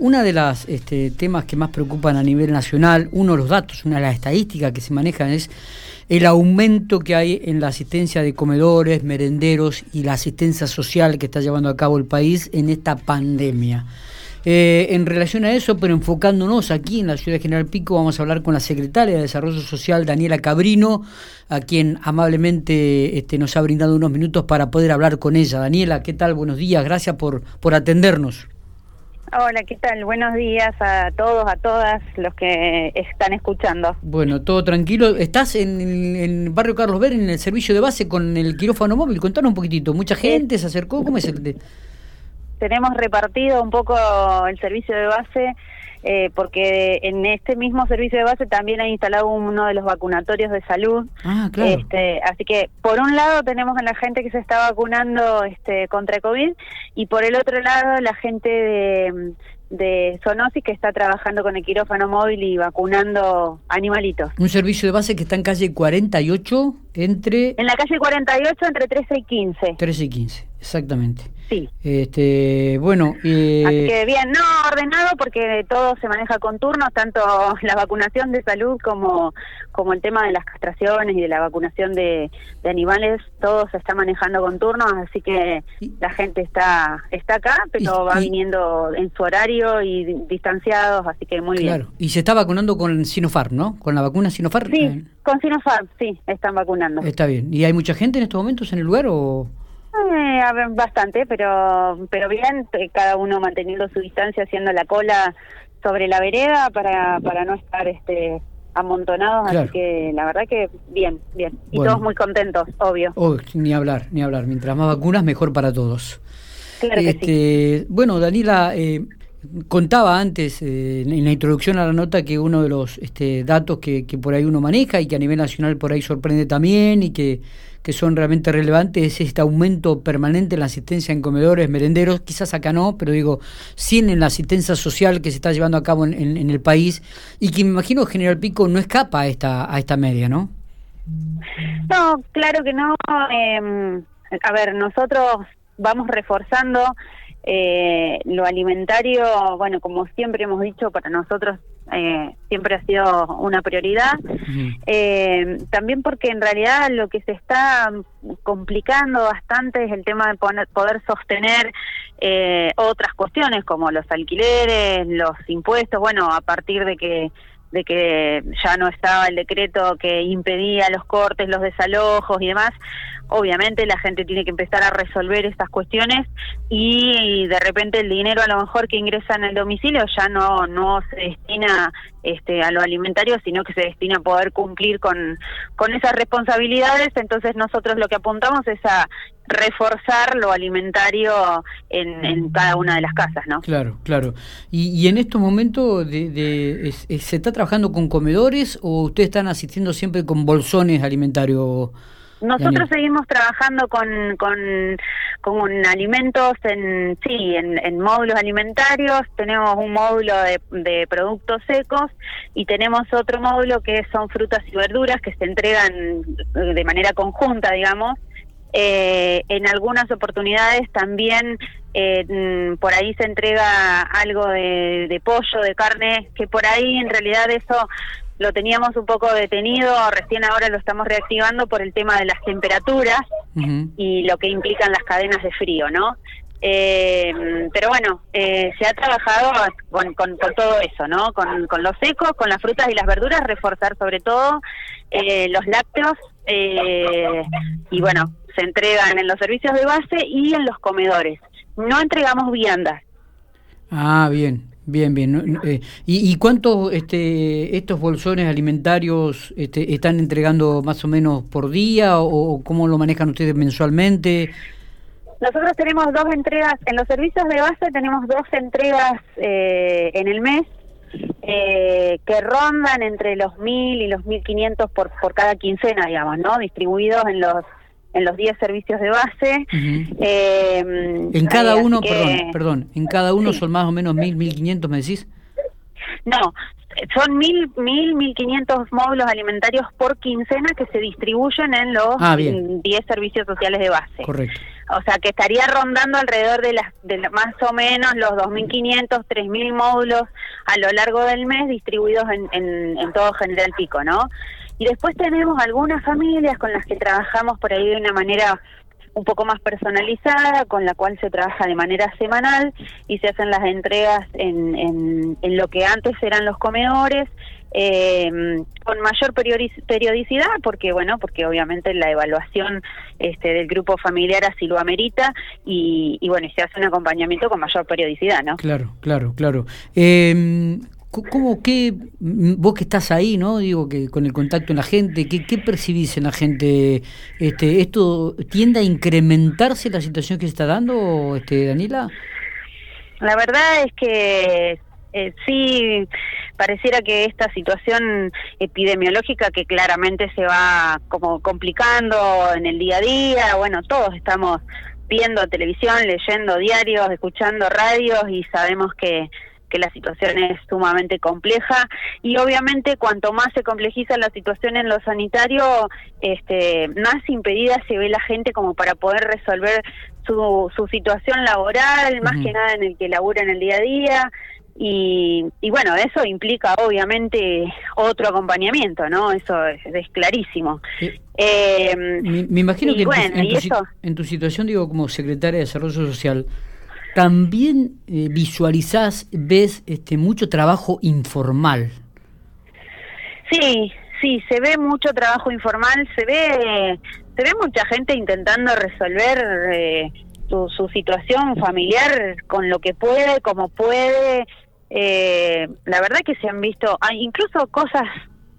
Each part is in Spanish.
Una de las este, temas que más preocupan a nivel nacional, uno de los datos, una de las estadísticas que se manejan es el aumento que hay en la asistencia de comedores, merenderos y la asistencia social que está llevando a cabo el país en esta pandemia. Eh, en relación a eso, pero enfocándonos aquí en la ciudad de General Pico, vamos a hablar con la secretaria de Desarrollo Social, Daniela Cabrino, a quien amablemente este, nos ha brindado unos minutos para poder hablar con ella. Daniela, ¿qué tal? Buenos días, gracias por, por atendernos. Hola, ¿qué tal? Buenos días a todos, a todas los que están escuchando. Bueno, todo tranquilo. Estás en el Barrio Carlos Ver, en el servicio de base con el quirófano móvil. Contanos un poquitito. ¿Mucha gente se acercó? ¿Cómo es el de...? Tenemos repartido un poco el servicio de base eh, porque en este mismo servicio de base también ha instalado uno de los vacunatorios de salud. Ah, claro. Este, así que por un lado tenemos a la gente que se está vacunando este, contra COVID y por el otro lado la gente de, de Sonosis que está trabajando con el quirófano móvil y vacunando animalitos. Un servicio de base que está en calle 48 entre... En la calle 48 entre 13 y 15. 13 y 15, exactamente. Sí. Este, bueno, eh... Así que bien, no ordenado porque todo se maneja con turnos, tanto la vacunación de salud como, como el tema de las castraciones y de la vacunación de, de animales, todo se está manejando con turnos, así que la gente está está acá, pero va viniendo en su horario y distanciados, así que muy claro. bien. Y se está vacunando con Sinopharm, ¿no? Con la vacuna Sinopharm. Sí, con Sinopharm, sí, están vacunando. Está bien. ¿Y hay mucha gente en estos momentos en el lugar o...? Eh, bastante, pero pero bien, eh, cada uno manteniendo su distancia, haciendo la cola sobre la vereda para, para no estar este amontonados, así que la verdad que bien, bien. Y todos muy contentos, obvio. Oh, ni hablar, ni hablar. Mientras más vacunas, mejor para todos. Claro que sí. Este, bueno, Danila, eh, contaba antes eh, en la introducción a la nota que uno de los este, datos que, que, por ahí uno maneja y que a nivel nacional por ahí sorprende también y que, que son realmente relevantes es este aumento permanente en la asistencia en comedores, merenderos, quizás acá no, pero digo, sí en la asistencia social que se está llevando a cabo en, en, el país y que me imagino General Pico no escapa a esta, a esta media, ¿no? No, claro que no. Eh, a ver, nosotros vamos reforzando eh, lo alimentario, bueno, como siempre hemos dicho, para nosotros eh, siempre ha sido una prioridad. Eh, también porque en realidad lo que se está complicando bastante es el tema de poner, poder sostener eh, otras cuestiones como los alquileres, los impuestos, bueno, a partir de que de que ya no estaba el decreto que impedía los cortes, los desalojos y demás, obviamente la gente tiene que empezar a resolver estas cuestiones y de repente el dinero a lo mejor que ingresa en el domicilio ya no no se destina este a lo alimentario sino que se destina a poder cumplir con con esas responsabilidades entonces nosotros lo que apuntamos es a reforzar lo alimentario en, cada una de las casas, ¿no? Claro, claro. Y, y en estos momentos de, de, se está trabajando con comedores o ustedes están asistiendo siempre con bolsones alimentarios nosotros seguimos trabajando con, con, con alimentos en, sí, en, en, módulos alimentarios, tenemos un módulo de, de, productos secos y tenemos otro módulo que son frutas y verduras que se entregan de manera conjunta, digamos. Eh, en algunas oportunidades también eh, por ahí se entrega algo de pollo, de carne, que por ahí en realidad eso lo teníamos un poco detenido, recién ahora lo estamos reactivando por el tema de las temperaturas uh -huh. y lo que implican las cadenas de frío, ¿no? Eh, pero bueno, eh, se ha trabajado con, con, con, todo eso, ¿no? Con, con los secos, con las frutas y las verduras, reforzar sobre todo eh, los lácteos eh, y bueno, se entregan en los servicios de base y en los comedores. No entregamos viandas. Ah, bien. Bien, bien. Eh, ¿y, ¿Y cuántos este, estos bolsones alimentarios este, están entregando más o menos por día o, o cómo lo manejan ustedes mensualmente? Nosotros tenemos dos entregas, en los servicios de base tenemos dos entregas eh, en el mes eh, que rondan entre los 1.000 y los 1.500 por, por cada quincena, digamos, ¿no? Distribuidos en los en los 10 servicios de base. Uh -huh. eh, en cada uno, que, perdón, perdón, en cada uno sí. son más o menos 1.000, 1.500, ¿me decís? No, son mil, mil, mil quinientos módulos alimentarios por quincena que se distribuyen en los Ah, 10 servicios sociales de base. Correcto. O sea, que estaría rondando alrededor de, las, de más o menos los 2.500, 3.000 módulos a lo largo del mes distribuidos en, en, en todo General Pico, ¿no? Y después tenemos algunas familias con las que trabajamos por ahí de una manera un poco más personalizada, con la cual se trabaja de manera semanal y se hacen las entregas en, en, en lo que antes eran los comedores, eh, con mayor periodic- periodicidad, porque bueno, porque obviamente la evaluación este, del grupo familiar así lo amerita y, y bueno, y se hace un acompañamiento con mayor periodicidad, ¿no? Claro, claro, claro. Eh, ¿Cómo, qué, mm, vos que estás ahí, ¿no? Digo, que con el contacto en la gente, ¿qué, qué percibís en la gente? Este, ¿Esto tiende a incrementarse la situación que se está dando, este, Daniela? La verdad es que eh, sí pareciera que esta situación epidemiológica que claramente se va como complicando en el día a día, bueno, todos estamos viendo televisión, leyendo diarios, escuchando radios y sabemos que que la situación es sumamente compleja y obviamente cuanto más se complejiza la situación en lo sanitario, este, más impedida se ve la gente como para poder resolver su, su situación laboral, más que nada en el que labura en el día a día. Y, y bueno, eso implica obviamente otro acompañamiento, ¿no? Eso es, es clarísimo. Eh, Eh, Me, me imagino que en, tu- bueno, tu, en tu situación, digo, como secretaria de Desarrollo Social, también eh, visualizás, ves este, mucho trabajo informal. Sí, sí, se ve mucho trabajo informal, se ve, se ve mucha gente intentando resolver eh, su, su situación familiar con lo que puede, como puede. Eh, la verdad que se han visto, hay incluso cosas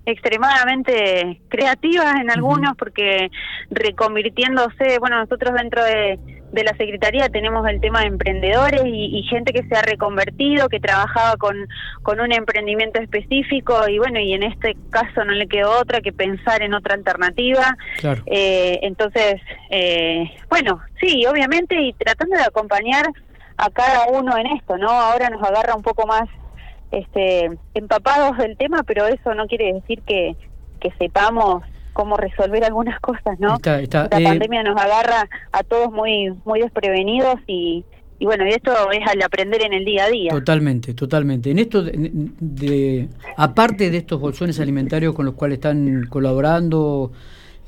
extremadamente creativas en algunos porque reconvirtiéndose, bueno, nosotros dentro de, de la Secretaría tenemos el tema de emprendedores y, y gente que se ha reconvertido, que trabajaba con, con un emprendimiento específico y bueno, y en este caso no le quedó otra que pensar en otra alternativa. Claro. Eh, entonces, eh, bueno, sí, obviamente, y tratando de acompañar a cada uno en esto, ¿no? Ahora nos agarra un poco más este, empapados del tema, pero eso no quiere decir que, que sepamos cómo resolver algunas cosas, ¿no? Está- está, La eh, pandemia nos agarra a todos muy, muy desprevenidos y, y bueno, y esto es al aprender en el día a día. Totalmente, totalmente. En esto, de, de- aparte de estos bolsones alimentarios con los cuales están colaborando,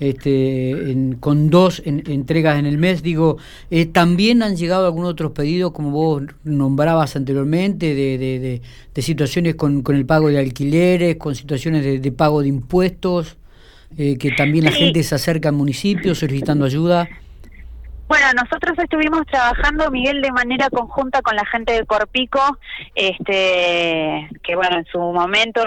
este, en- con dos en- entregas en el mes, digo, eh, también han llegado algunos otros pedidos, como vos nombrabas anteriormente, de, de- de- de situaciones con, con el pago de alquileres, con situaciones de, de pago de impuestos, eh, que también la gente se acerca al municipio solicitando ayuda. Bueno, nosotros estuvimos trabajando, Miguel, de manera conjunta con la gente de Corpico, este, que bueno, en su momento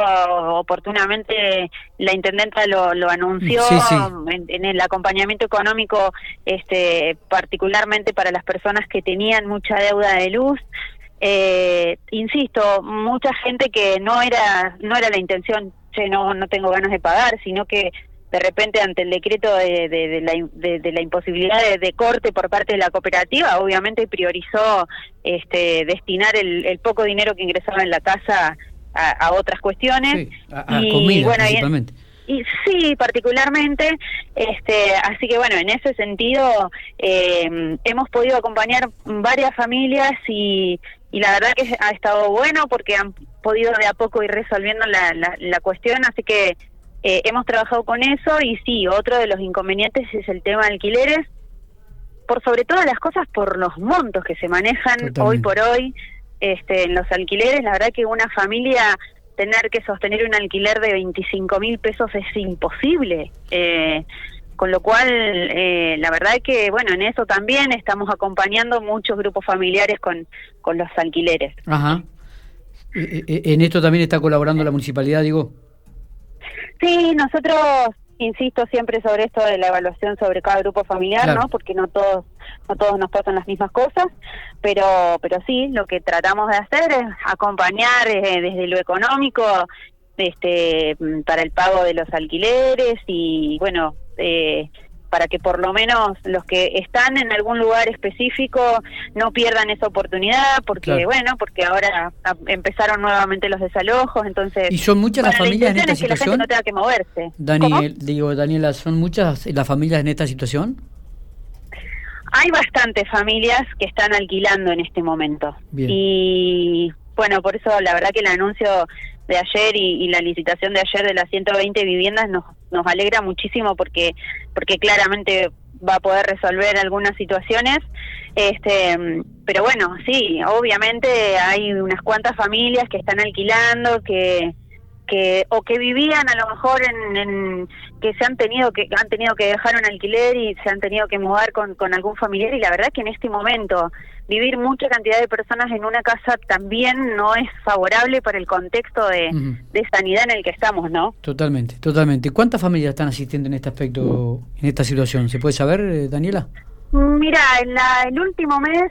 oportunamente la intendenta lo, lo anunció Sí, sí. En, en el acompañamiento económico, este, particularmente para las personas que tenían mucha deuda de luz. Eh, insisto, mucha gente que no era no era la intención, che, no no tengo ganas de pagar, sino que de repente ante el decreto de, de, de la, de- la imposibilidad de, corte por parte de la cooperativa, obviamente priorizó este, destinar el, el poco dinero que ingresaba en la casa a, a otras cuestiones. Sí, a, a Y, comida bueno, y- principalmente. y sí, particularmente, este, así que bueno, en ese sentido eh, hemos podido acompañar varias familias y, y la verdad que ha estado bueno porque han podido de a poco ir resolviendo la, la, la cuestión, así que eh, hemos trabajado con eso y sí, otro de los inconvenientes es el tema de alquileres, por sobre todas las cosas por los montos que se manejan Totalmente. hoy por hoy este, en los alquileres, la verdad que una familia tener que sostener un alquiler de 25 mil pesos es imposible. Eh, con lo cual, eh, la verdad que, bueno, en eso también estamos acompañando muchos grupos familiares con, con los alquileres. Ajá. Eh, eh, En esto también está colaborando la municipalidad, digo. Sí, nosotros, insisto siempre sobre esto de la evaluación sobre cada grupo familiar, Claro. ¿no? Porque no todos, no todos nos pasan las mismas cosas, pero, pero sí, lo que tratamos de hacer es acompañar eh, desde lo económico, este, para el pago de los alquileres y, bueno, eh, para que por lo menos los que están en algún lugar específico no pierdan esa oportunidad, porque bueno, porque ahora empezaron nuevamente los desalojos, entonces... ¿Y son muchas las familias en esta situación? Que no tenga que moverse. Daniel, digo, Daniela, ¿son muchas las familias en esta situación? Hay bastantes familias que están alquilando en este momento. Y bueno, por eso la verdad que el anuncio de ayer y, la licitación de ayer de las 120 viviendas nos, nos alegra muchísimo porque, porque claramente va a poder resolver algunas situaciones. Este, pero bueno, sí, obviamente hay unas cuantas familias que están alquilando, que, que o que vivían a lo mejor en, que se han tenido que han tenido que dejar un alquiler y se han tenido que mudar con, con algún familiar y la verdad que en este momento vivir mucha cantidad de personas en una casa también no es favorable para el contexto de, sanidad en el que estamos, ¿no? Totalmente, totalmente. ¿Cuántas familias están asistiendo en este aspecto, en esta situación? ¿Se puede saber, eh, Daniela? Mira, en la, el último mes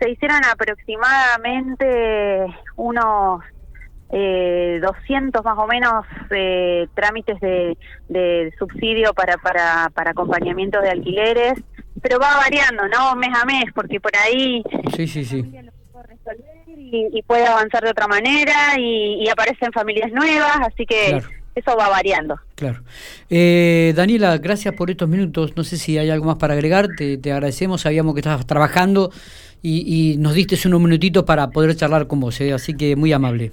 se hicieron aproximadamente unos eh, 200 más o menos eh, trámites de, de subsidio para, para, para acompañamiento de alquileres, pero va variando, ¿no? Mes a mes, porque por ahí sí, sí, sí. Y, puede avanzar de otra manera y, aparecen familias nuevas, así que eso va variando. Claro. Eh, Daniela, gracias por estos minutos. No sé si hay algo más para agregar. Te, te agradecemos. Sabíamos que estabas trabajando y, y, nos diste unos minutitos para poder charlar con vos. ¿eh? Así que muy amable.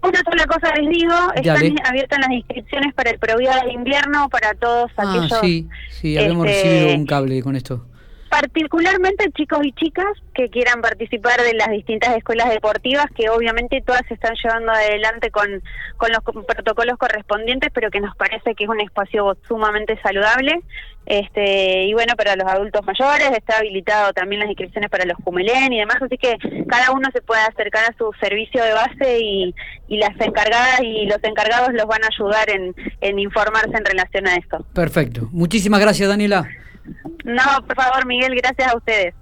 Una sola cosa les digo, están abiertas las inscripciones para el Provida de invierno para todos ah, aquellos... Sí, sí, habíamos este, recibido un cable con esto particularmente chicos y chicas que quieran participar de las distintas escuelas deportivas, que obviamente todas se están llevando adelante con, con los protocolos correspondientes, pero que nos parece que es un espacio sumamente saludable. Este, y bueno, para los adultos mayores está habilitado también las inscripciones para los Cumelén y demás, así que cada uno se puede acercar a su servicio de base y, y las encargadas y los encargados los van a ayudar en, en informarse en relación a esto. Perfecto. Muchísimas gracias, Daniela. No, por favor, Miguel, gracias a ustedes.